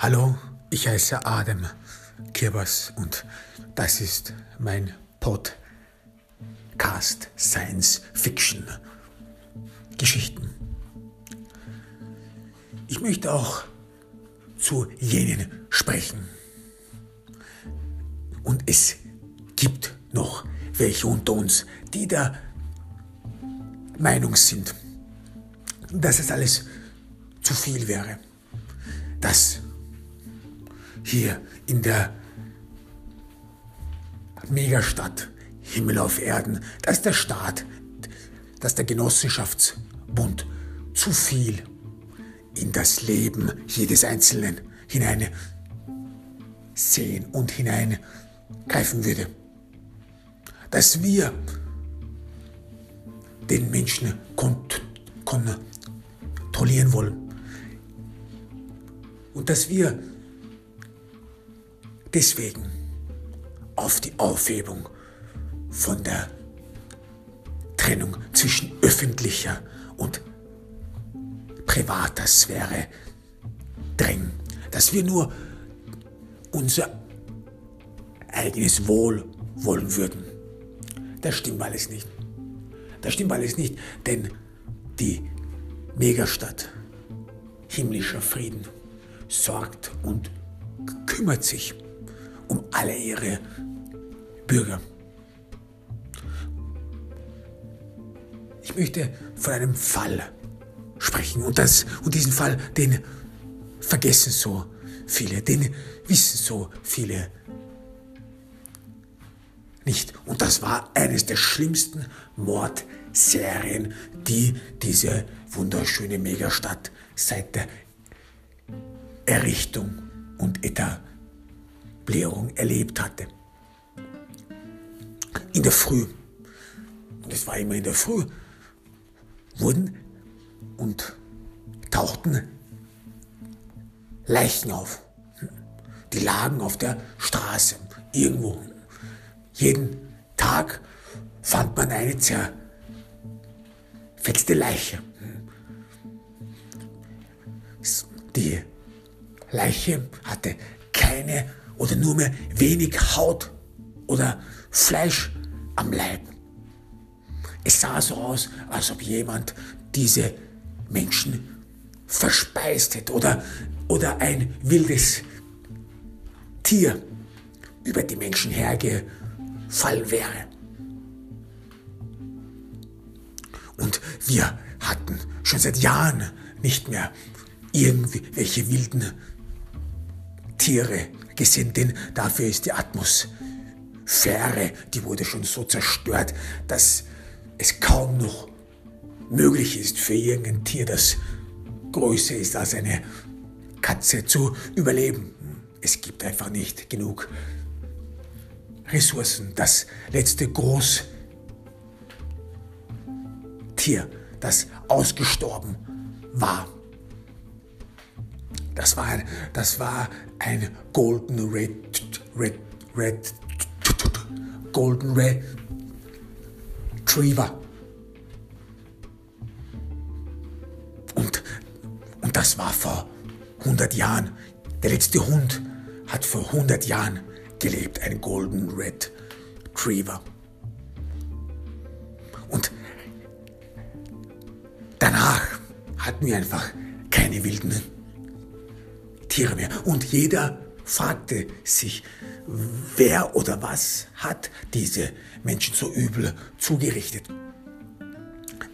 Hallo, ich heiße Adam Kirbers und das ist mein Podcast Science Fiction Geschichten. Ich möchte auch zu jenen sprechen. Und es gibt noch welche unter uns, die der Meinung sind, dass es alles zu viel wäre. Dass hier in der Megastadt Himmel auf Erden, dass der Staat, dass der Genossenschaftsbund zu viel in das Leben jedes Einzelnen hinein sehen und hineingreifen würde. Dass wir den Menschen kontrollieren wollen. Und dass wir deswegen auf die Aufhebung von der Trennung zwischen öffentlicher und privater Sphäre drängen, dass wir nur unser eigenes Wohl wollen würden. Das stimmt alles nicht. Das stimmt alles nicht, denn die Megastadt himmlischer Frieden sorgt und kümmert sich um alle ihre Bürger. Ich möchte von einem Fall sprechen und, das, und diesen Fall, den vergessen so viele, den wissen so viele nicht. Und das war eines der schlimmsten Mordserien, die diese wunderschöne Megastadt seit der Errichtung und Etablierung erlebt hatte. In der Früh, und es war immer in der Früh, wurden und tauchten Leichen auf. Die lagen auf der Straße, irgendwo. Jeden Tag fand man eine zerfetzte Leiche. Die Leiche hatte keine oder nur mehr wenig Haut oder Fleisch am Leib. Es sah so aus, als ob jemand diese Menschen verspeist hätte oder, oder ein wildes Tier über die Menschen hergefallen wäre. Und wir hatten schon seit Jahren nicht mehr irgendwelche wilden Tiere gesehen, denn dafür ist die Atmosphäre, die wurde schon so zerstört, dass es kaum noch möglich ist für irgendein Tier, das größer ist als eine Katze, zu überleben. Es gibt einfach nicht genug Ressourcen. Das letzte Großtier, das ausgestorben war, das war ein, das war ein Golden Red, Red, Red, Golden Red Retriever. Und, und das war vor 100 Jahren. Der letzte Hund hat vor 100 Jahren gelebt, ein Golden Red Retriever. Und danach hatten wir einfach keine wilden Tiere mehr. Und jeder fragte sich, wer oder was hat diese Menschen so übel zugerichtet.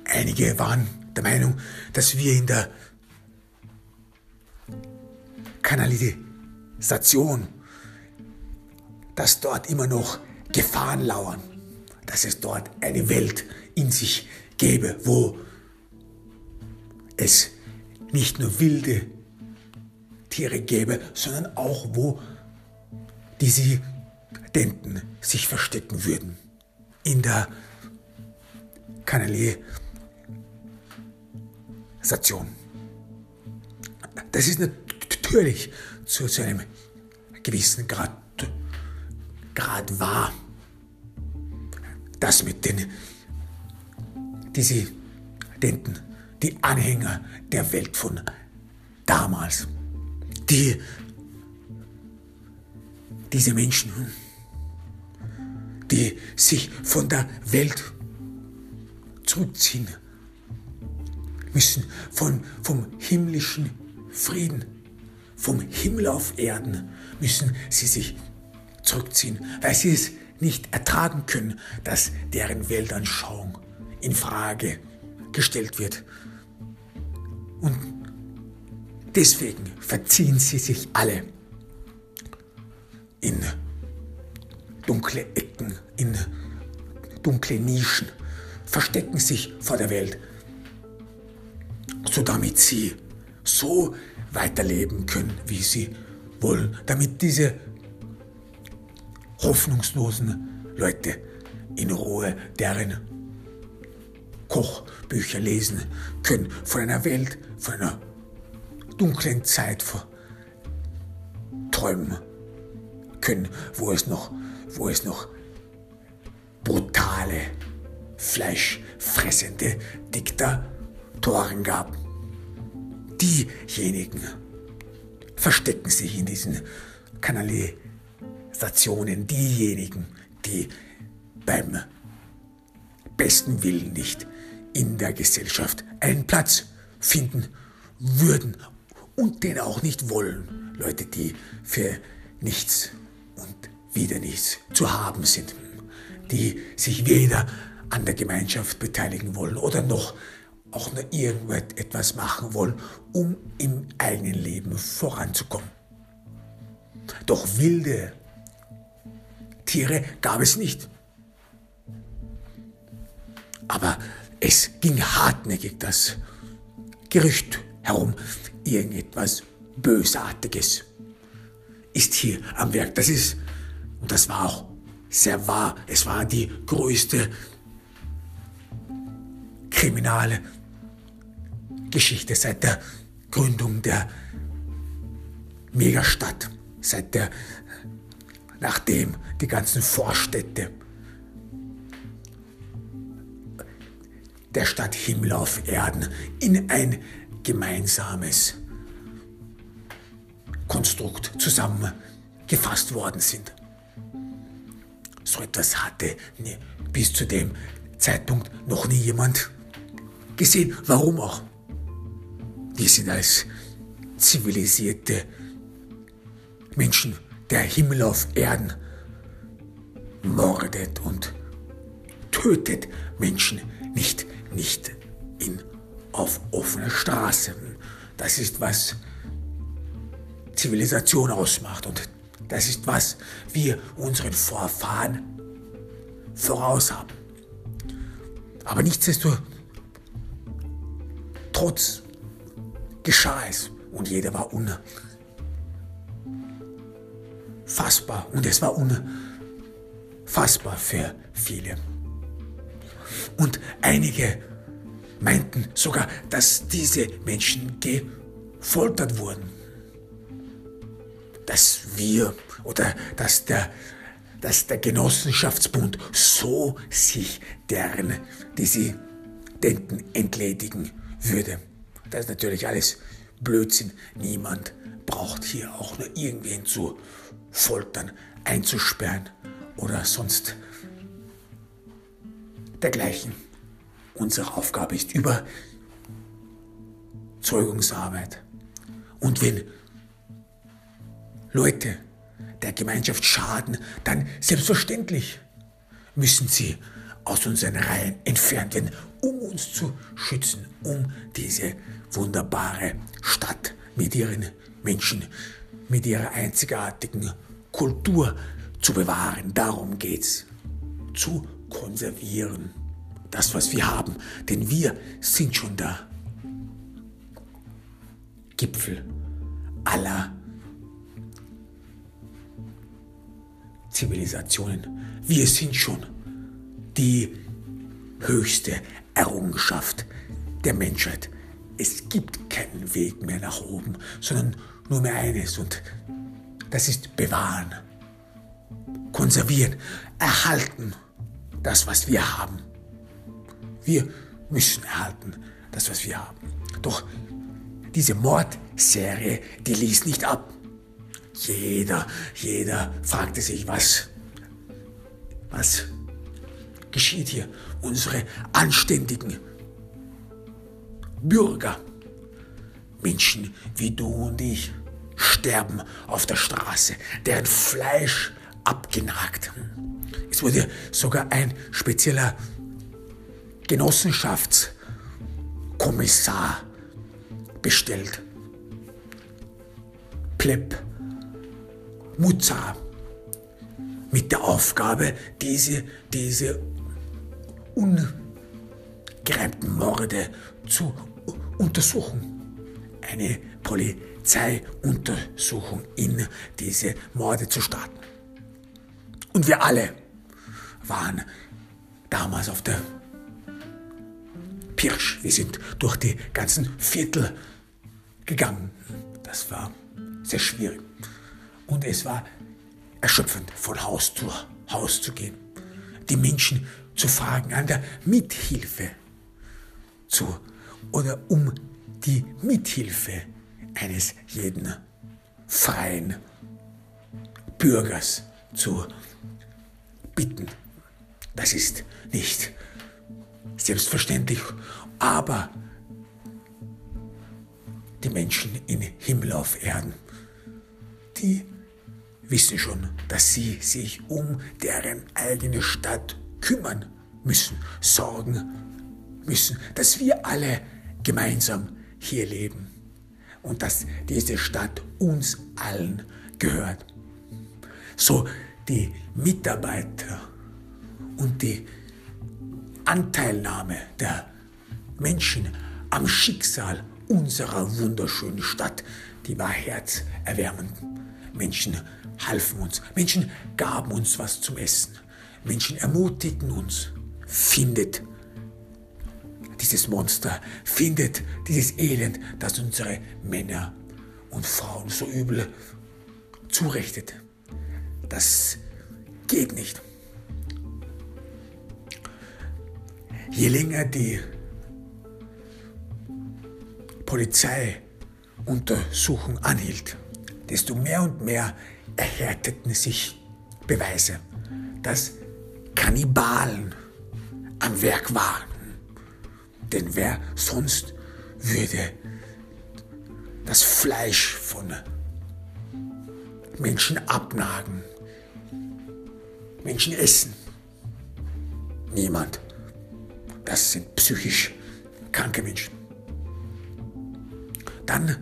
Einige waren der Meinung, dass wir in der Kanalisation, dass dort immer noch Gefahren lauern, dass es dort eine Welt in sich gäbe, wo es nicht nur wilde Tiere gäbe, sondern auch wo diese Denten sich verstecken würden in der Kanalisation. Das ist natürlich zu, zu einem gewissen Grad, Grad wahr. Das mit den Dissidenten, die Anhänger der Welt von damals die diese Menschen, die sich von der Welt zurückziehen müssen, von, vom himmlischen Frieden, vom Himmel auf Erden müssen sie sich zurückziehen, weil sie es nicht ertragen können, dass deren Weltanschauung in Frage gestellt wird. Und deswegen verziehen sie sich alle in dunkle Ecken, in dunkle Nischen, verstecken sich vor der Welt, so damit sie so weiterleben können, wie sie wollen, damit diese hoffnungslosen Leute in Ruhe deren Kochbücher lesen können von einer Welt, von einer dunklen Zeit träumen können, wo es noch, wo es noch brutale, fleischfressende Diktatoren gab. Diejenigen verstecken sich in diesen Kanalisationen, diejenigen, die beim besten Willen nicht in der Gesellschaft einen Platz finden würden und den auch nicht wollen. Leute, die für nichts und wieder nichts zu haben sind, die sich weder an der Gemeinschaft beteiligen wollen oder noch auch nur irgendetwas machen wollen, um im eigenen Leben voranzukommen. Doch wilde Tiere gab es nicht. Aber es ging hartnäckig das Gerücht herum, irgendetwas Bösartiges ist hier am Werk. Das ist, und das war auch sehr wahr, es war die größte kriminale Geschichte seit der Gründung der Megastadt, seit der, nachdem die ganzen Vorstädte der Stadt Himmel auf Erden in ein gemeinsames Konstrukt zusammengefasst worden sind. So etwas hatte bis zu dem Zeitpunkt noch nie jemand gesehen. Warum auch? Wir sind als zivilisierte Menschen der Himmel auf Erden mordet und tötet Menschen nicht, nicht in, auf offener Straße. Das ist was Zivilisation ausmacht und das ist was wir unseren Vorfahren voraus haben. Aber nichtsdestotrotz geschah es und jeder war unfassbar und es war unfassbar für viele. Und einige meinten sogar, dass diese Menschen gefoltert wurden. Dass wir oder dass der, dass der Genossenschaftsbund so sich deren Dissidenten entledigen würde. Das ist natürlich alles Blödsinn. Niemand braucht hier auch nur irgendwen zu foltern, einzusperren oder sonst dergleichen. Unsere Aufgabe ist Überzeugungsarbeit. Und wenn Leute der Gemeinschaft schaden, dann selbstverständlich müssen sie aus unseren Reihen entfernt werden, um uns zu schützen, um diese wunderbare Stadt mit ihren Menschen, mit ihrer einzigartigen Kultur zu bewahren. Darum geht's. Zu konservieren. Das, was wir haben. Denn wir sind schon der Gipfel aller Zivilisationen. Wir sind schon die höchste Errungenschaft der Menschheit. Es gibt keinen Weg mehr nach oben, sondern nur mehr eines und das ist bewahren, konservieren, erhalten das, was wir haben. Wir müssen erhalten das, was wir haben. Doch diese Mordserie, die ließ nicht ab. Jeder, jeder fragte sich, was, was geschieht hier? Unsere anständigen Bürger, Menschen wie du und ich, sterben auf der Straße, deren Fleisch abgenagt. Es wurde sogar ein spezieller Genossenschaftskommissar bestellt. Pleb Muzar mit der Aufgabe, diese, diese ungereimten Morde zu untersuchen. Eine Polizeiuntersuchung in diese Morde zu starten. Und wir alle waren damals auf der Pirsch. Wir sind durch die ganzen Viertel gegangen. Das war sehr schwierig. Und es war erschöpfend, von Haus zu Haus zu gehen, die Menschen zu fragen, an der Mithilfe zu oder um die Mithilfe eines jeden freien Bürgers zu bitten. Das ist nicht selbstverständlich, aber die Menschen in Himmel auf Erden, die wissen schon, dass sie sich um deren eigene Stadt kümmern müssen, sorgen müssen, dass wir alle gemeinsam hier leben und dass diese Stadt uns allen gehört. So die Mitarbeiter und die Anteilnahme der Menschen am Schicksal unserer wunderschönen Stadt, die war herzerwärmend. Menschen halfen uns, Menschen gaben uns was zum Essen, Menschen ermutigten uns. Findet dieses Monster, findet dieses Elend, das unsere Männer und Frauen so übel zurechtet. Das geht nicht. Je länger die Polizeiuntersuchung anhielt, desto mehr und mehr erhärteten sich Beweise, dass Kannibalen am Werk waren. Denn wer sonst würde das Fleisch von Menschen abnagen, Menschen essen? Niemand. Das sind psychisch kranke Menschen. Dann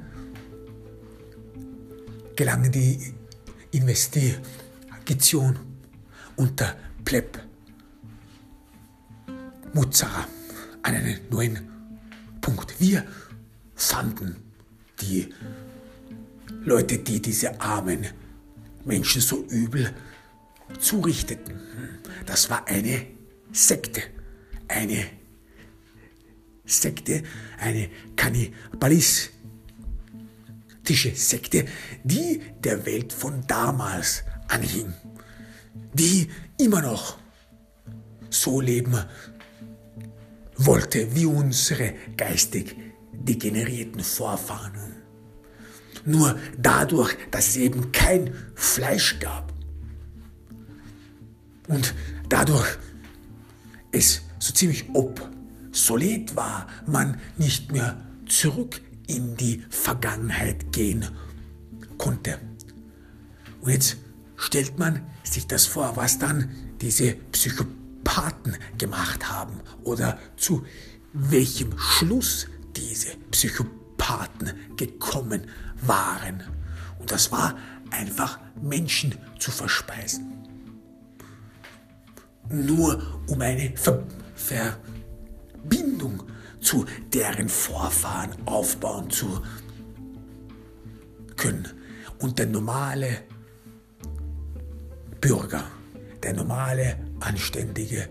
gelangen die Investigation unter Pleb Muzara an einen neuen Punkt. Wir fanden die Leute, die diese armen Menschen so übel zurichteten. Das war eine Sekte, eine Sekte, eine kannibalistische Sekte, die der Welt von damals anhing, die immer noch so leben wollte wie unsere geistig degenerierten Vorfahren. Nur dadurch, dass es eben kein Fleisch gab und dadurch es so ziemlich obsolet war, man nicht mehr zurück in die Vergangenheit gehen konnte. Und jetzt stellt man sich das vor, was dann diese Psychopathen gemacht haben oder zu welchem Schluss diese Psychopathen gekommen waren. Und das war einfach Menschen zu verspeisen. Nur um eine Ver Verbindung zu deren Vorfahren aufbauen zu können. Und der normale Bürger, der normale, anständige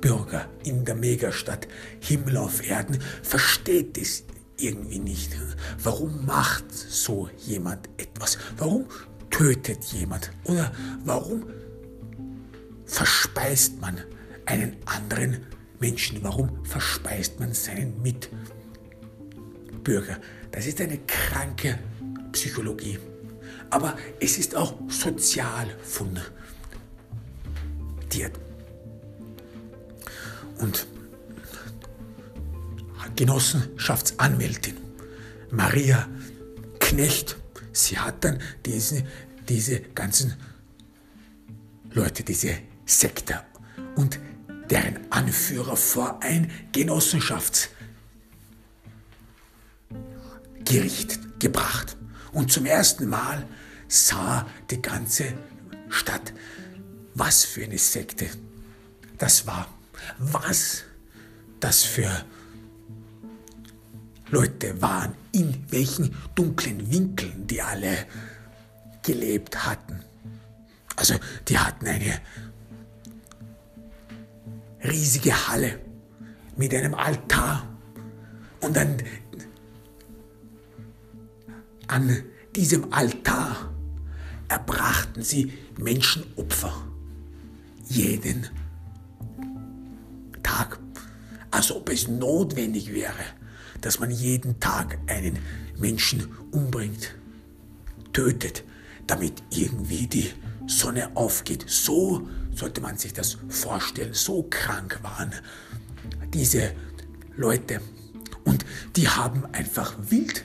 Bürger in der Megastadt Himmel auf Erden versteht es irgendwie nicht. Warum macht so jemand etwas? Warum tötet jemand? Oder warum verspeist man einen anderen Menschen? Warum verspeist man seinen Mitbürger? Das ist eine kranke Psychologie. Aber es ist auch sozial fundiert. Und Genossenschaftsanwältin Maria Knecht, sie hat dann diese, diese ganzen Leute, diese Sekte und deren Anführer vor ein Genossenschaftsgericht gebracht. Und zum ersten Mal sah die ganze Stadt, was für eine Sekte das war, was das für Leute waren, in welchen dunklen Winkeln die alle gelebt hatten. Also die hatten eine riesige Halle mit einem Altar und an, an diesem Altar erbrachten sie Menschenopfer jeden Tag, als ob es notwendig wäre, dass man jeden Tag einen Menschen umbringt, tötet, damit irgendwie die Sonne aufgeht. So sollte man sich das vorstellen. So krank waren diese Leute. Und die haben einfach wild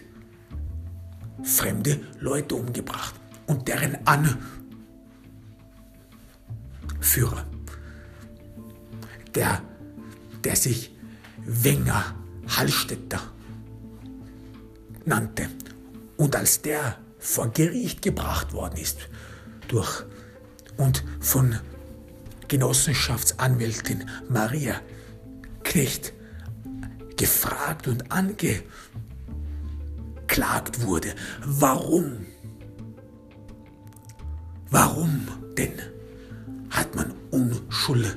fremde Leute umgebracht. Und deren Anführer, der, der sich Wenger Hallstätter nannte und als der vor Gericht gebracht worden ist durch und von Genossenschaftsanwältin Maria Knecht gefragt und angeklagt wurde, warum, warum denn hat man Unschuldiges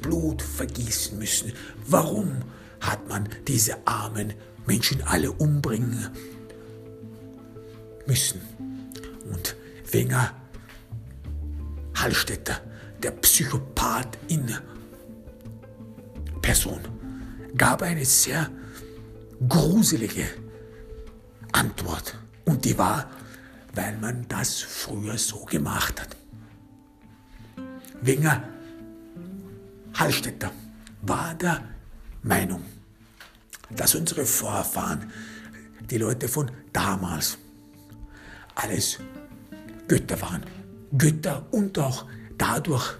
Blut vergießen müssen? Warum hat man diese armen Menschen alle umbringen müssen? Und Wenger Hallstätter, der Psychopath in Person, gab eine sehr gruselige Antwort. Und die war, weil man das früher so gemacht hat. Wenger Hallstätter war der Meinung, dass unsere Vorfahren, die Leute von damals, alles Götter waren. Götter und auch dadurch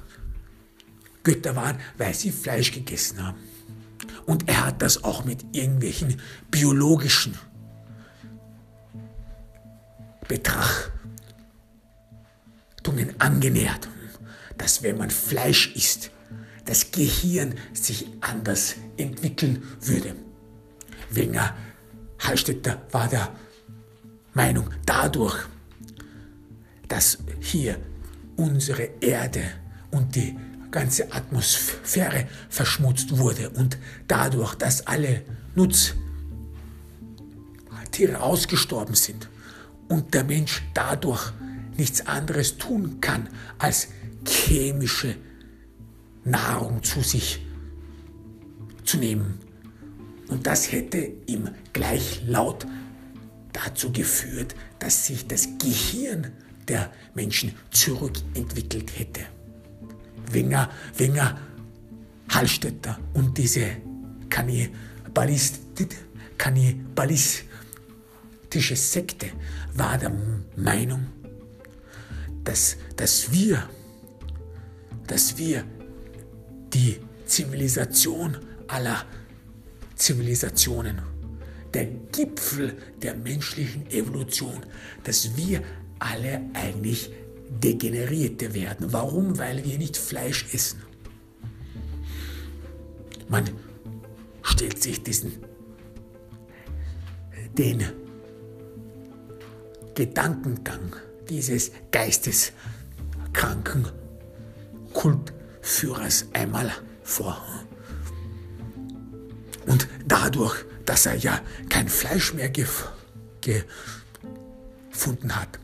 Götter waren, weil sie Fleisch gegessen haben. Und er hat das auch mit irgendwelchen biologischen Betrachtungen angenähert, dass wenn man Fleisch isst, das Gehirn sich anders entwickeln würde. Wenger Hallstätter war der Meinung, dadurch dass hier unsere Erde und die ganze Atmosphäre verschmutzt wurde und dadurch, dass alle Nutztiere ausgestorben sind und der Mensch dadurch nichts anderes tun kann, als chemische Nahrung zu sich zu nehmen. Und das hätte im Gleichlaut dazu geführt, dass sich das Gehirn der Menschen zurückentwickelt hätte. Wenger, Wenger, Hallstätter und diese kannibalistische Sekte war der Meinung, dass, dass wir, dass wir die Zivilisation aller Zivilisationen, der Gipfel der menschlichen Evolution, dass wir alle eigentlich Degenerierte werden. Warum? Weil wir nicht Fleisch essen. Man stellt sich diesen, den Gedankengang dieses geisteskranken Kultführers einmal vor. Und dadurch, dass er ja kein Fleisch mehr gef gefunden hat,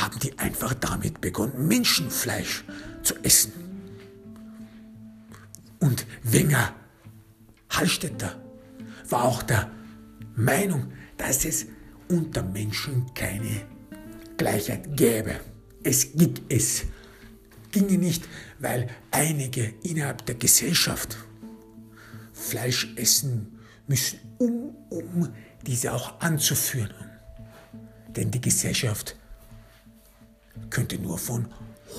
haben die einfach damit begonnen, Menschenfleisch zu essen. Und Wenger Hallstätter war auch der Meinung, dass es unter Menschen keine Gleichheit gäbe. Es ging es ginge nicht, weil einige innerhalb der Gesellschaft Fleisch essen müssen, um, um diese auch anzuführen. Denn die Gesellschaft könnte nur von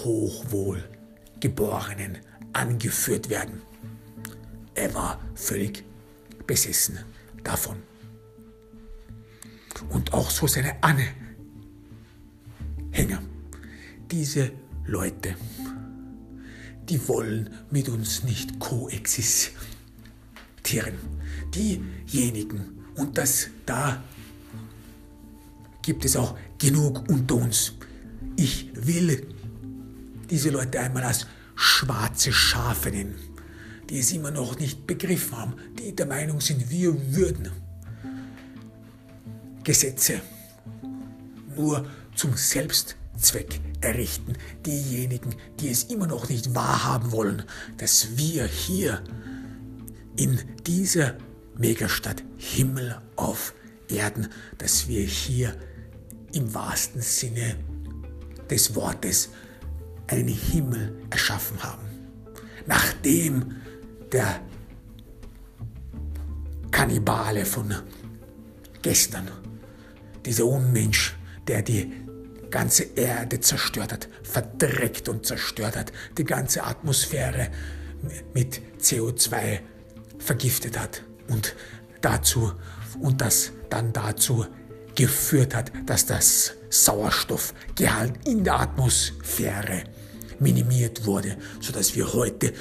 Hochwohlgeborenen angeführt werden. Er war völlig besessen davon. Und auch so seine Anhänger. Diese Leute, die wollen mit uns nicht koexistieren. Diejenigen, und das da gibt es auch genug unter uns. Ich will diese Leute einmal als schwarze Schafe nennen, die es immer noch nicht begriffen haben, die der Meinung sind, wir würden Gesetze nur zum Selbstzweck errichten. Diejenigen, die es immer noch nicht wahrhaben wollen, dass wir hier in dieser Megastadt Himmel auf Erden, dass wir hier im wahrsten Sinne des Wortes einen Himmel erschaffen haben. Nachdem der Kannibale von gestern, dieser Unmensch, der die ganze Erde zerstört hat, verdreckt und zerstört hat, die ganze Atmosphäre mit CO2 vergiftet hat und dazu und das dann dazu geführt hat, dass das Sauerstoffgehalt in der Atmosphäre minimiert wurde, sodass wir heute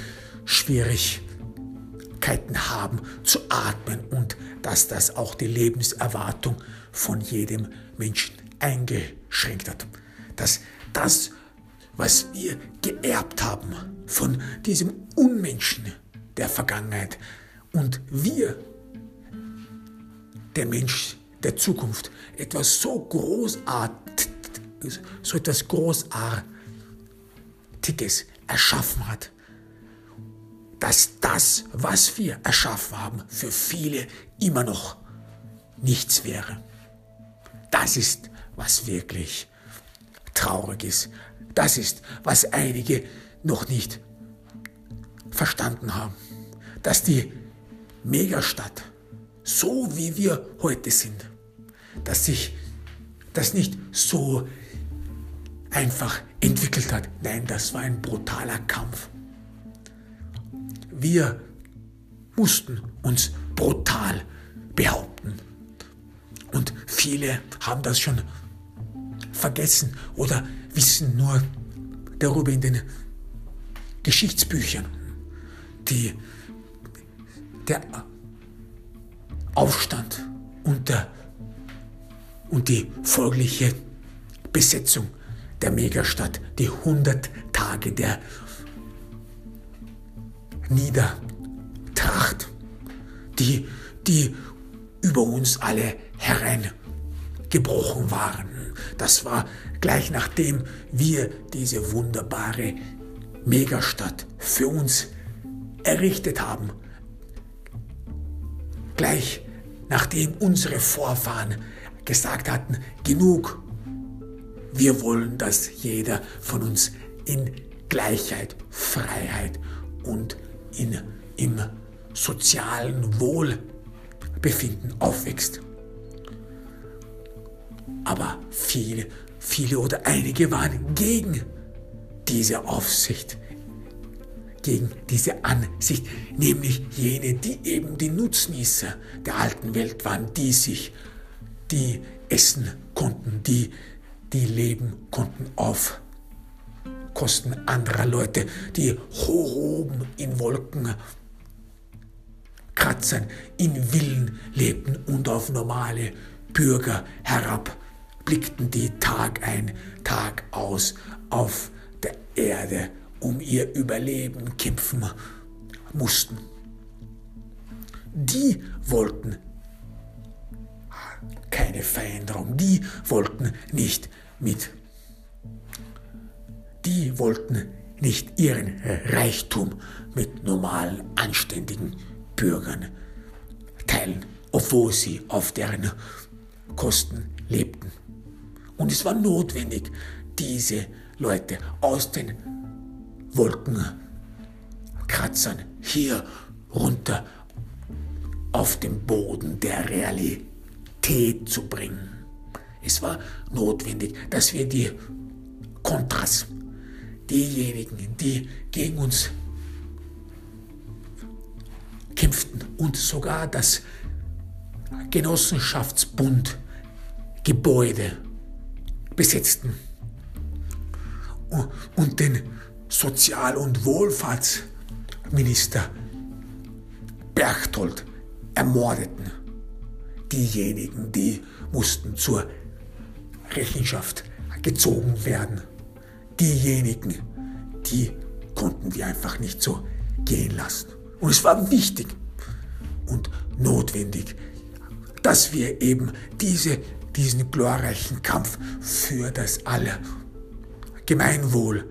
Schwierigkeiten haben zu atmen und dass das auch die Lebenserwartung von jedem Menschen eingeschränkt hat. Dass das, was wir geerbt haben von diesem Unmenschen der Vergangenheit und wir, der Mensch der Zukunft, etwas so großartig, so etwas Großartiges erschaffen hat, dass das, was wir erschaffen haben, für viele immer noch nichts wäre. Das ist was wirklich traurig ist. Das ist, was einige noch nicht verstanden haben. Dass die Megastadt, so wie wir heute sind, dass sich das nicht so einfach entwickelt hat. Nein, das war ein brutaler Kampf. Wir mussten uns brutal behaupten. Und viele haben das schon vergessen oder wissen nur darüber in den Geschichtsbüchern. Die, der Aufstand und, der, und die folgliche Besetzung der Megastadt, die 100 Tage der Niedertracht, die, die über uns alle hereingebrochen waren. Das war gleich nachdem wir diese wunderbare Megastadt für uns errichtet haben. Gleich nachdem unsere Vorfahren gesagt hatten, genug, wir wollen, dass jeder von uns in Gleichheit, Freiheit und in, im sozialen Wohlbefinden aufwächst. Aber viele, viele oder einige waren gegen diese Aufsicht, gegen diese Ansicht, nämlich jene, die eben die Nutznießer der alten Welt waren, die sich, die essen konnten, die, die leben konnten auf Kosten anderer Leute, die hoch oben in Wolken Kratzern in Villen lebten und auf normale Bürger herab blickten die Tag ein, Tag aus auf der Erde um ihr Überleben kämpfen mussten. Die wollten keine Veränderung, die wollten nicht mit, die wollten nicht ihren Reichtum mit normalen, anständigen Bürgern teilen, obwohl sie auf deren Kosten lebten. Und es war notwendig, diese Leute aus den Wolkenkratzern hier runter auf den Boden der Realität zu bringen. Es war notwendig, dass wir die Kontras, diejenigen, die gegen uns kämpften und sogar das Genossenschaftsbund Gebäude besetzten und den Sozial- und Wohlfahrtsminister Berchtold ermordeten. Diejenigen, die mussten zur Rechenschaft gezogen werden. Diejenigen, die konnten wir einfach nicht so gehen lassen. Und es war wichtig und notwendig, dass wir eben diese, diesen glorreichen Kampf für das alle Gemeinwohl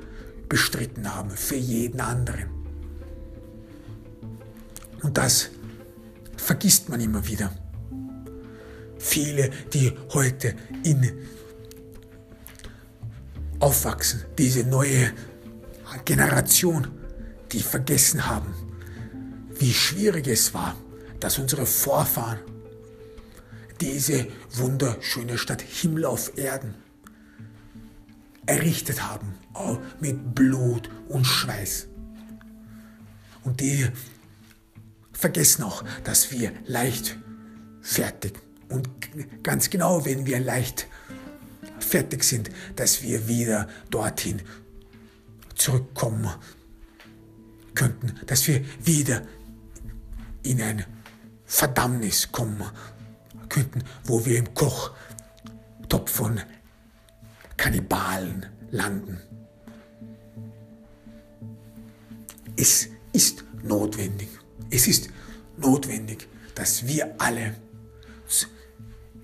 bestritten haben, für jeden anderen. Und das vergisst man immer wieder. Viele, die heute in aufwachsen, diese neue Generation, die vergessen haben, wie schwierig es war, dass unsere Vorfahren diese wunderschöne Stadt Himmel auf Erden errichtet haben, mit Blut und Schweiß. Und die vergessen auch, dass wir leicht fertig und ganz genau, wenn wir leicht fertig sind, dass wir wieder dorthin zurückkommen könnten, dass wir wieder in ein Verdammnis kommen könnten, wo wir im Kochtopf von Kannibalen landen. Es ist notwendig, es ist notwendig, dass wir alle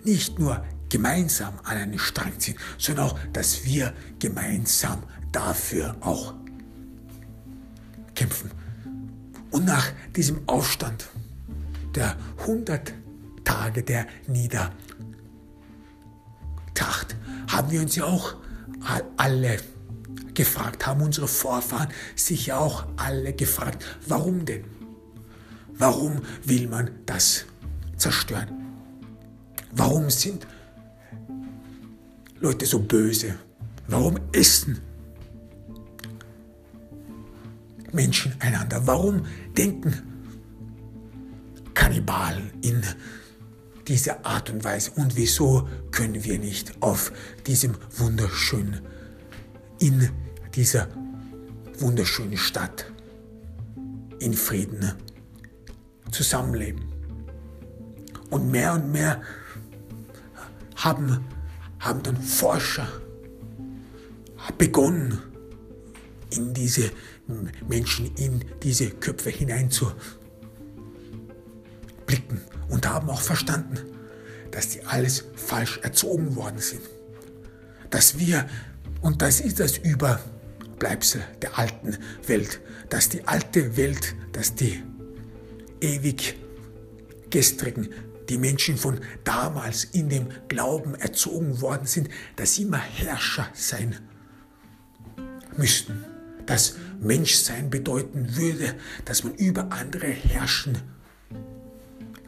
nicht nur gemeinsam an einen Strang ziehen, sondern auch, dass wir gemeinsam dafür auch kämpfen. Und nach diesem Aufstand der 100 Tage der Niedertracht haben wir uns ja auch alle gefragt, haben unsere Vorfahren sich ja auch alle gefragt, warum denn? Warum will man das zerstören? Warum sind Leute so böse? Warum essen Menschen einander? Warum denken Kannibalen in dieser Art und Weise? Und wieso können wir nicht auf diesem wunderschönen, in dieser wunderschönen Stadt in Frieden zusammenleben? Und mehr und mehr haben, haben dann Forscher begonnen, in diese Menschen, in diese Köpfe hinein zu blicken und haben auch verstanden, dass die alles falsch erzogen worden sind. Dass wir, und das ist das Überbleibsel der alten Welt, dass die alte Welt, dass die ewig gestrigen die Menschen von damals in dem Glauben erzogen worden sind, dass sie immer Herrscher sein müssten. Dass Menschsein bedeuten würde, dass man über andere herrschen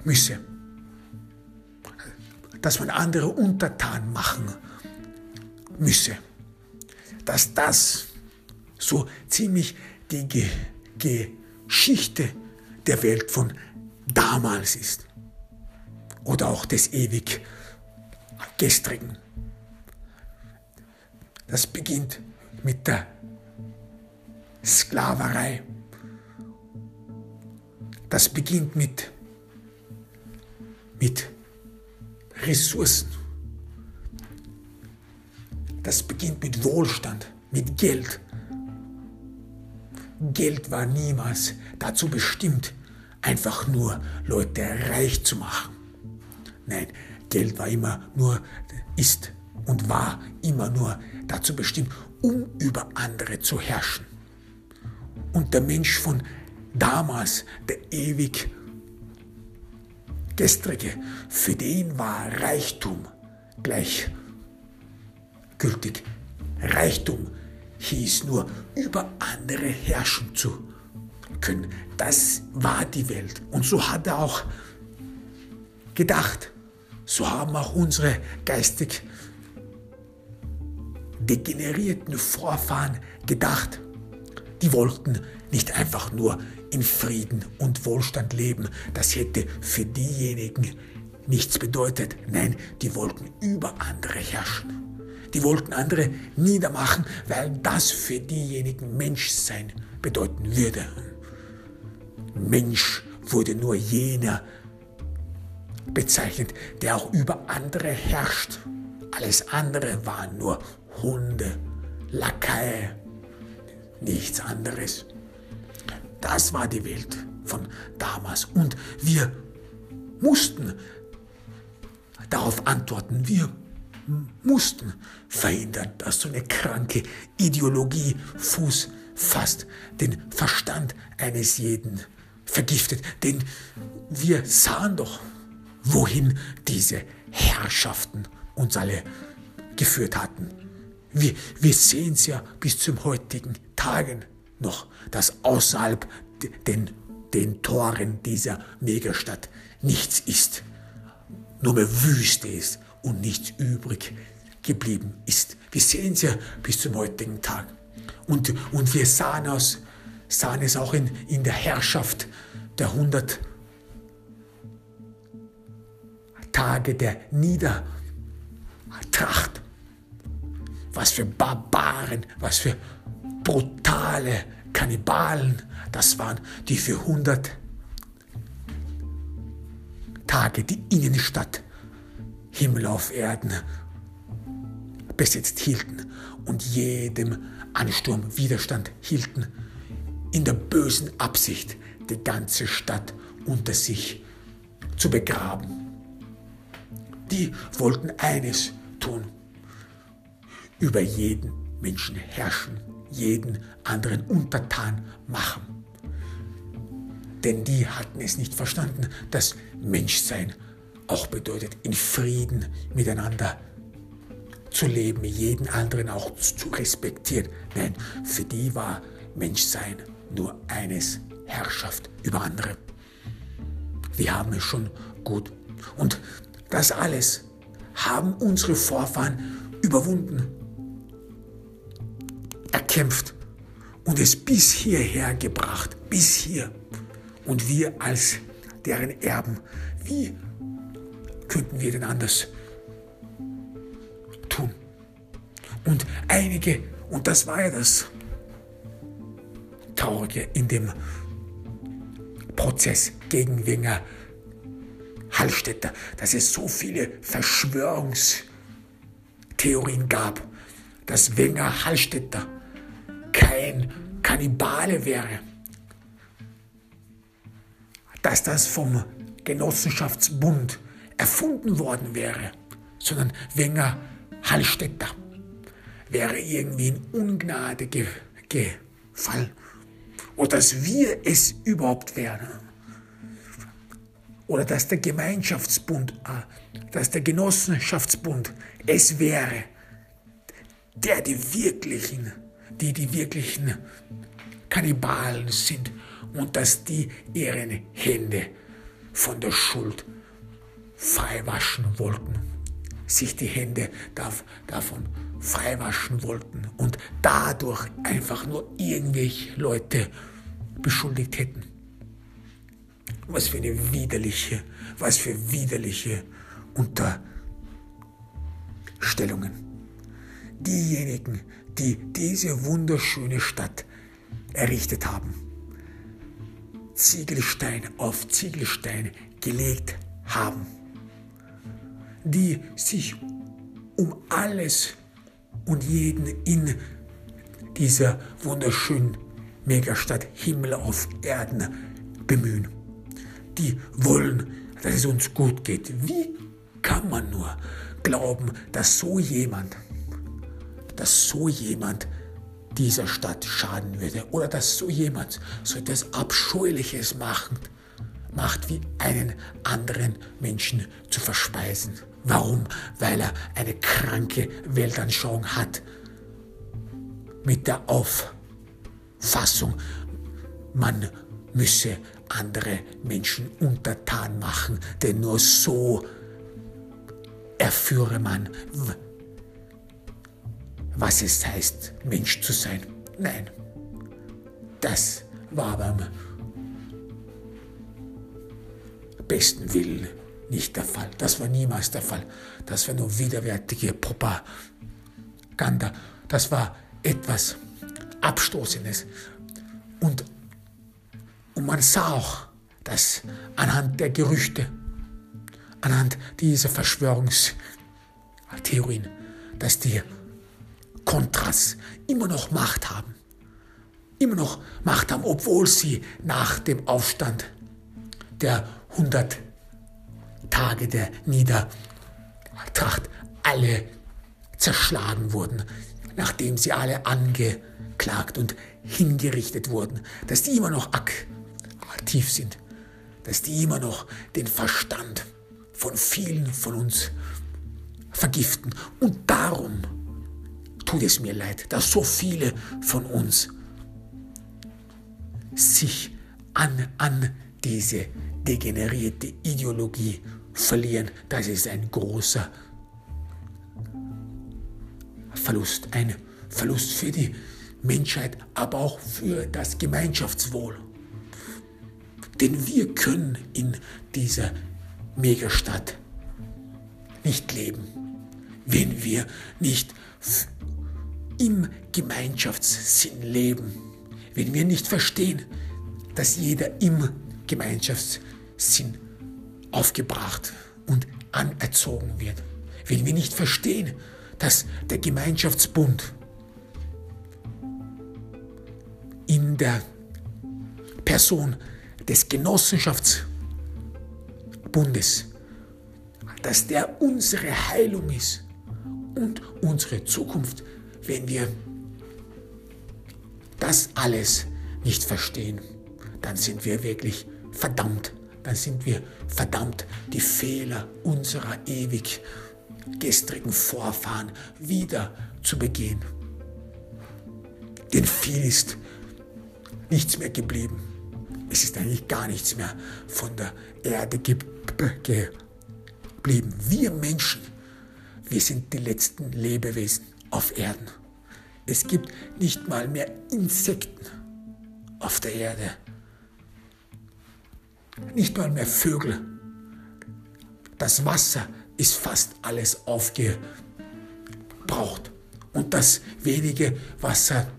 müsse. Dass man andere untertan machen müsse. Dass das so ziemlich die Ge Geschichte der Welt von damals ist oder auch des ewig gestrigen. Das beginnt mit der Sklaverei. Das beginnt mit, mit Ressourcen. Das beginnt mit Wohlstand, mit Geld. Geld war niemals dazu bestimmt, einfach nur Leute reich zu machen. Nein, Geld war immer nur, ist und war immer nur dazu bestimmt, um über andere zu herrschen. Und der Mensch von damals, der ewig gestrige, für den war Reichtum gleichgültig. Reichtum hieß nur, über andere herrschen zu können. Das war die Welt. Und so hat er auch gedacht. So haben auch unsere geistig degenerierten Vorfahren gedacht. Die wollten nicht einfach nur in Frieden und Wohlstand leben. Das hätte für diejenigen nichts bedeutet. Nein, die wollten über andere herrschen. Die wollten andere niedermachen, weil das für diejenigen Menschsein bedeuten würde. Mensch wurde nur jener bezeichnet, der auch über andere herrscht. Alles andere waren nur Hunde, Lakaie, nichts anderes. Das war die Welt von damals. Und wir mussten darauf antworten. Wir mussten verhindern, dass so eine kranke Ideologie Fuß fasst, den Verstand eines jeden vergiftet. Denn wir sahen doch, wohin diese Herrschaften uns alle geführt hatten. Wir, wir sehen es ja bis zum heutigen Tagen noch, dass außerhalb den, den Toren dieser Megastadt nichts ist, nur mehr Wüste ist und nichts übrig geblieben ist. Wir sehen es ja bis zum heutigen Tag. Und, und wir sahen, aus, sahen es auch in, in der Herrschaft der 100 Tage der Niedertracht. Was für Barbaren, was für brutale Kannibalen das waren, die für 100 Tage die Innenstadt Himmel auf Erden besetzt hielten und jedem Ansturm Widerstand hielten, in der bösen Absicht, die ganze Stadt unter sich zu begraben. Die wollten eines tun, über jeden Menschen herrschen, jeden anderen untertan machen. Denn die hatten es nicht verstanden, dass Menschsein auch bedeutet, in Frieden miteinander zu leben, jeden anderen auch zu respektieren. Nein, für die war Menschsein nur eines, Herrschaft über andere. Wir haben es schon gut. Und das alles haben unsere Vorfahren überwunden, erkämpft und es bis hierher gebracht, bis hier. Und wir als deren Erben, wie könnten wir denn anders tun? Und einige, und das war ja das Traurige in dem Prozess gegen Winger Hallstätter, dass es so viele Verschwörungstheorien gab, dass Wenger Hallstätter kein Kannibale wäre, dass das vom Genossenschaftsbund erfunden worden wäre, sondern Wenger Hallstätter wäre irgendwie in Ungnade ge gefallen. Oder dass wir es überhaupt wären. Oder dass der Gemeinschaftsbund, äh, dass der Genossenschaftsbund es wäre, der die wirklichen, die die wirklichen Kannibalen sind und dass die ihren Hände von der Schuld freiwaschen wollten, sich die Hände davon freiwaschen wollten und dadurch einfach nur irgendwelche Leute beschuldigt hätten. Was für eine widerliche, was für widerliche Unterstellungen. Diejenigen, die diese wunderschöne Stadt errichtet haben, Ziegelstein auf Ziegelstein gelegt haben die sich um alles und jeden in dieser wunderschönen Megastadt Himmel auf Erden bemühen. Die wollen, dass es uns gut geht. Wie kann man nur glauben, dass so jemand, dass so jemand dieser Stadt schaden würde oder dass so jemand so etwas Abscheuliches macht, macht wie einen anderen Menschen zu verspeisen? Warum? Weil er eine kranke Weltanschauung hat. Mit der Auffassung, man müsse andere Menschen untertan machen, denn nur so erführe man, was es heißt, Mensch zu sein. Nein, das war beim besten Willen nicht der Fall. Das war niemals der Fall. Das war nur widerwärtige Propaganda. Das war etwas Abstoßendes. Und, und man sah auch, dass anhand der Gerüchte, anhand dieser Verschwörungstheorien, dass die Kontras immer noch Macht haben. Immer noch Macht haben, obwohl sie nach dem Aufstand der 100 Tage der Niedertracht alle zerschlagen wurden, nachdem sie alle angeklagt und hingerichtet wurden, dass die immer noch aktiv sind, dass die immer noch den Verstand von vielen von uns vergiften. Und darum tut es mir leid, dass so viele von uns sich an, an diese degenerierte Ideologie verlieren. Das ist ein großer Verlust, ein Verlust für die Menschheit, aber auch für das Gemeinschaftswohl. Denn wir können in dieser Megastadt nicht leben, wenn wir nicht im Gemeinschaftssinn leben, wenn wir nicht verstehen, dass jeder im Gemeinschaftssinn aufgebracht und anerzogen wird, wenn wir nicht verstehen, dass der Gemeinschaftsbund in der Person des Genossenschaftsbundes, dass der unsere Heilung ist und unsere Zukunft wenn wir das alles nicht verstehen, dann sind wir wirklich verdammt. Dann sind wir verdammt, die Fehler unserer ewig gestrigen Vorfahren wieder zu begehen. Denn viel ist nichts mehr geblieben. Es ist eigentlich gar nichts mehr von der Erde geblieben. Wir Menschen, wir sind die letzten Lebewesen auf Erden. Es gibt nicht mal mehr Insekten auf der Erde. Nicht mal mehr Vögel. Das Wasser ist fast alles aufgebraucht. Und das wenige Wasser,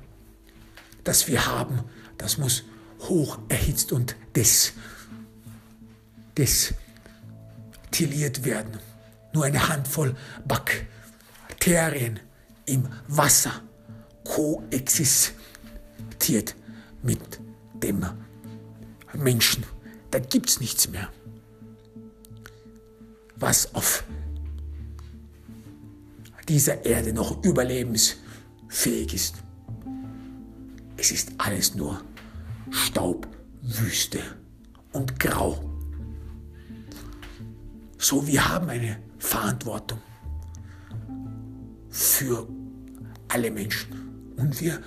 das wir haben, das muss hoch erhitzt und des, destilliert werden. Nur eine Handvoll Bakterien im Wasser koexistiert mit dem Menschen. Da gibt es nichts mehr, was auf dieser Erde noch überlebensfähig ist. Es ist alles nur Staub, Wüste und Grau. So, wir haben eine Verantwortung für alle Menschen. Und wir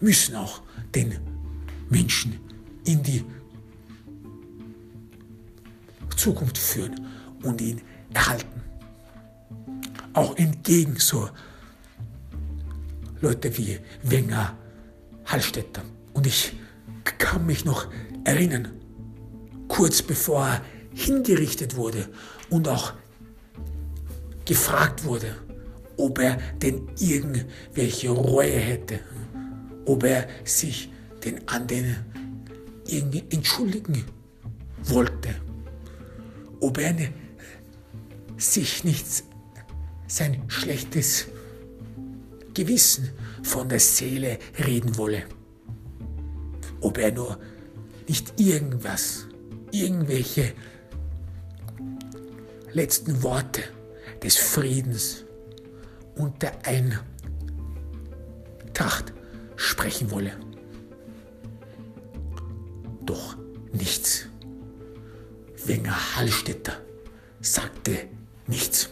müssen auch den Menschen in die Zukunft führen und ihn erhalten. Auch entgegen so Leute wie Wenger, Hallstätter. Und ich kann mich noch erinnern, kurz bevor er hingerichtet wurde und auch gefragt wurde, ob er denn irgendwelche Reue hätte, ob er sich denn an den irgendwie entschuldigen wollte, ob er ne, sich nicht sein schlechtes Gewissen von der Seele reden wolle, ob er nur nicht irgendwas, irgendwelche letzten Worte des Friedens und der Eintracht sprechen wolle. Doch nichts. Wenger Hallstätter sagte nichts.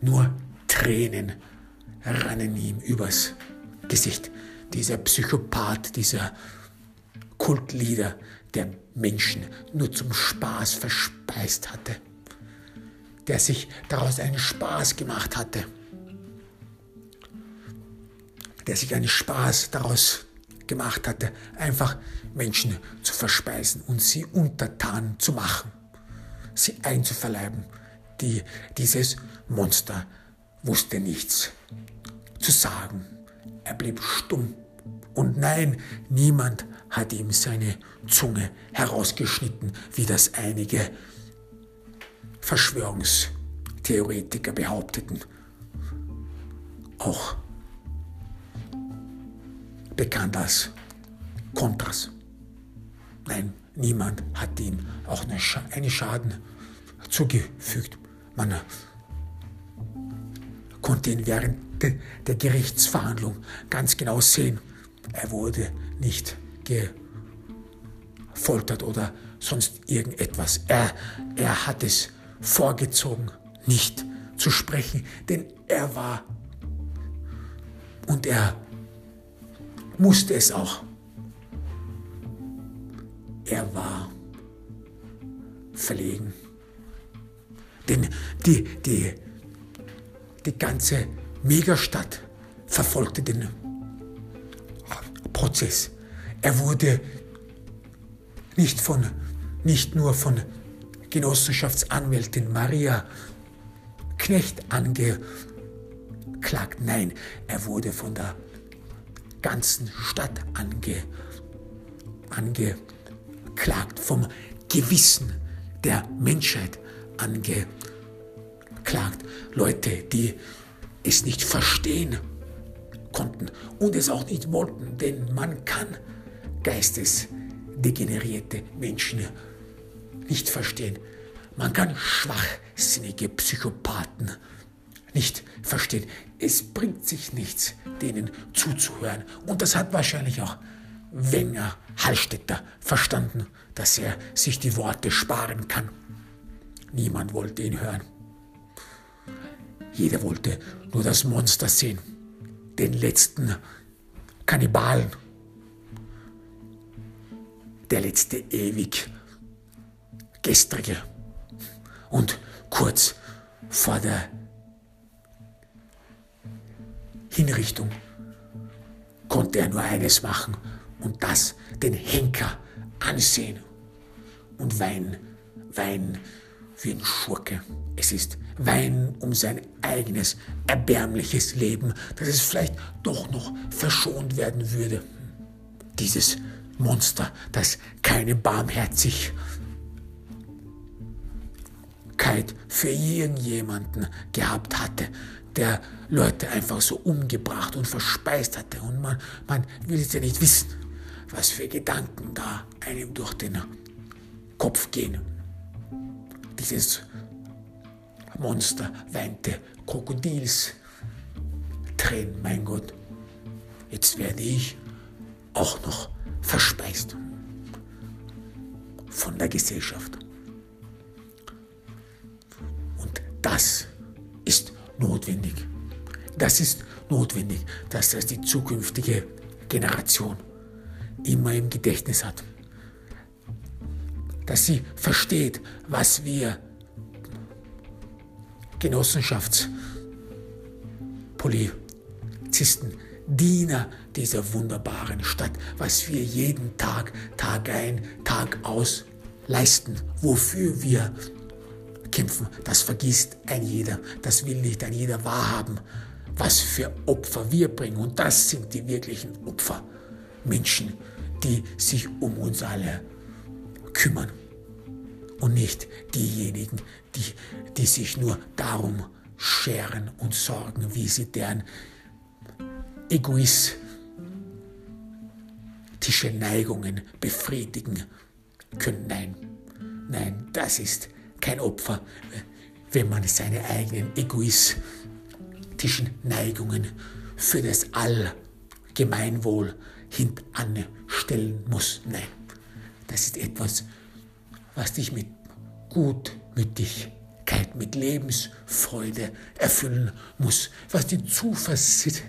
Nur Tränen rannen ihm übers Gesicht. Dieser Psychopath, dieser Kultleader, der Menschen nur zum Spaß verspeist hatte, der sich daraus einen Spaß gemacht hatte, der sich einen Spaß daraus gemacht hatte, einfach Menschen zu verspeisen und sie untertan zu machen, sie einzuverleiben. Die, dieses Monster wusste nichts zu sagen. Er blieb stumm. Und nein, niemand hat ihm seine Zunge herausgeschnitten, wie das einige Verschwörungstheoretiker behaupteten. Auch bekannt als Kontras. Nein, niemand hat ihm auch einen Schaden zugefügt. Man konnte ihn während der Gerichtsverhandlung ganz genau sehen. Er wurde nicht gefoltert oder sonst irgendetwas. Er, er hat es vorgezogen, nicht zu sprechen, denn er war und er musste es auch. Er war verlegen. Denn die, die, die ganze Megastadt verfolgte den Prozess. Er wurde nicht, von, nicht nur von Genossenschaftsanwältin Maria Knecht angeklagt, nein, er wurde von der ganzen Stadt ange, angeklagt, vom Gewissen der Menschheit angeklagt. Leute, die es nicht verstehen konnten und es auch nicht wollten, denn man kann geistesdegenerierte Menschen nicht verstehen. Man kann schwachsinnige Psychopathen nicht verstehen. Es bringt sich nichts, denen zuzuhören. Und das hat wahrscheinlich auch Wenger Hallstätter verstanden, dass er sich die Worte sparen kann. Niemand wollte ihn hören. Jeder wollte nur das Monster sehen, den letzten Kannibalen, der letzte ewig gestrige. Und kurz vor der Hinrichtung konnte er nur eines machen und das den Henker ansehen und weinen, weinen wie ein Schurke. Es ist weinen um sein eigenes erbärmliches Leben, dass es vielleicht doch noch verschont werden würde. Dieses Monster, das keine Barmherzigkeit für irgendjemanden gehabt hatte, der Leute einfach so umgebracht und verspeist hatte. Und man, man will jetzt ja nicht wissen, was für Gedanken da einem durch den Kopf gehen. Dieses Monster weinte Krokodils Tränen, mein Gott. Jetzt werde ich auch noch verspeist von der Gesellschaft. Und das ist notwendig. Das ist notwendig, dass das die zukünftige Generation immer im Gedächtnis hat. Dass sie versteht, was wir Genossenschaftspolizisten, Diener dieser wunderbaren Stadt, was wir jeden Tag, Tag ein, Tag aus leisten, wofür wir kämpfen. Das vergisst ein jeder, das will nicht ein jeder wahrhaben, was für Opfer wir bringen. Und das sind die wirklichen Opfer. Menschen, die sich um uns alle kümmern und nicht diejenigen, die, die sich nur darum scheren und sorgen, wie sie deren egoistische Neigungen befriedigen können. Nein, nein, das ist kein Opfer, wenn man seine eigenen egoistischen Neigungen für das Allgemeinwohl hintanstellen muss. Nein, das ist etwas, was dich mit Gutmütigkeit mit Lebensfreude erfüllen muss, was die Zuversicht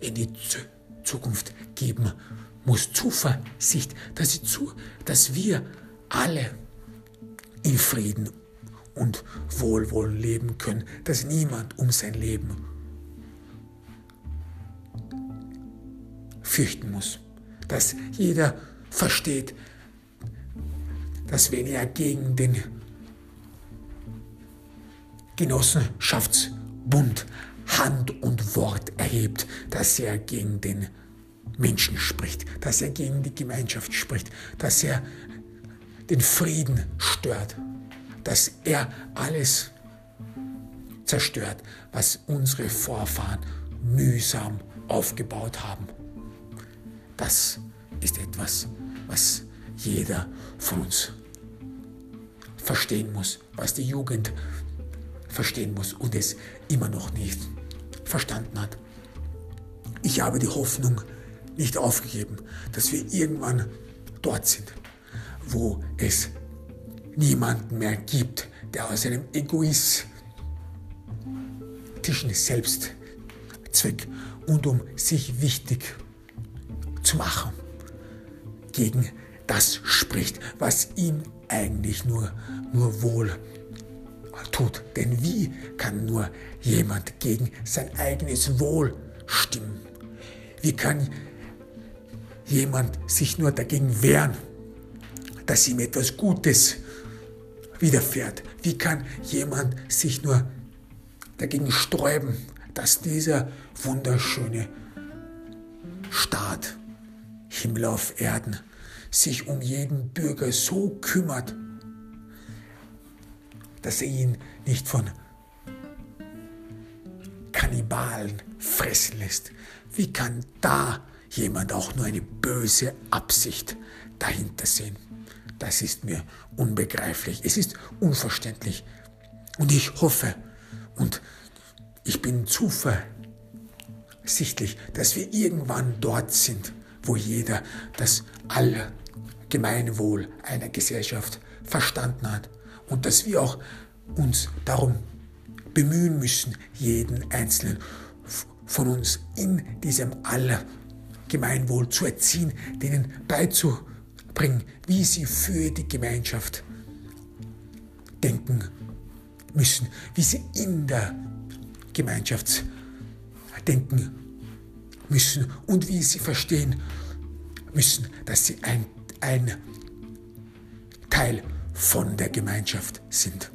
in die Zukunft geben muss. Zuversicht, dass, zu, dass wir alle in Frieden und Wohlwollen leben können, dass niemand um sein Leben fürchten muss, dass jeder versteht, dass wenn er gegen den Genossenschaftsbund Hand und Wort erhebt, dass er gegen den Menschen spricht, dass er gegen die Gemeinschaft spricht, dass er den Frieden stört, dass er alles zerstört, was unsere Vorfahren mühsam aufgebaut haben. Das ist etwas, was jeder von uns verstehen muss, was die Jugend verstehen muss und es immer noch nicht verstanden hat. Ich habe die Hoffnung nicht aufgegeben, dass wir irgendwann dort sind, wo es niemanden mehr gibt, der aus einem egoistischen Selbstzweck und um sich wichtig zu machen, gegen das spricht, was ihm eigentlich nur, nur wohl tut. Denn wie kann nur jemand gegen sein eigenes Wohl stimmen? Wie kann jemand sich nur dagegen wehren, dass ihm etwas Gutes widerfährt? Wie kann jemand sich nur dagegen sträuben, dass dieser wunderschöne Staat, Himmel auf Erden, sich um jeden Bürger so kümmert, dass er ihn nicht von Kannibalen fressen lässt. Wie kann da jemand auch nur eine böse Absicht dahinter sehen? Das ist mir unbegreiflich. Es ist unverständlich. Und ich hoffe und ich bin zuversichtlich, dass wir irgendwann dort sind, wo jeder das Allgemeinwohl einer Gesellschaft verstanden hat und dass wir auch uns darum bemühen müssen, jeden Einzelnen von uns in diesem Allgemeinwohl zu erziehen, denen beizubringen, wie sie für die Gemeinschaft denken müssen, wie sie in der Gemeinschaft denken müssen und wie sie verstehen müssen, dass sie ein, ein Teil von der Gemeinschaft sind.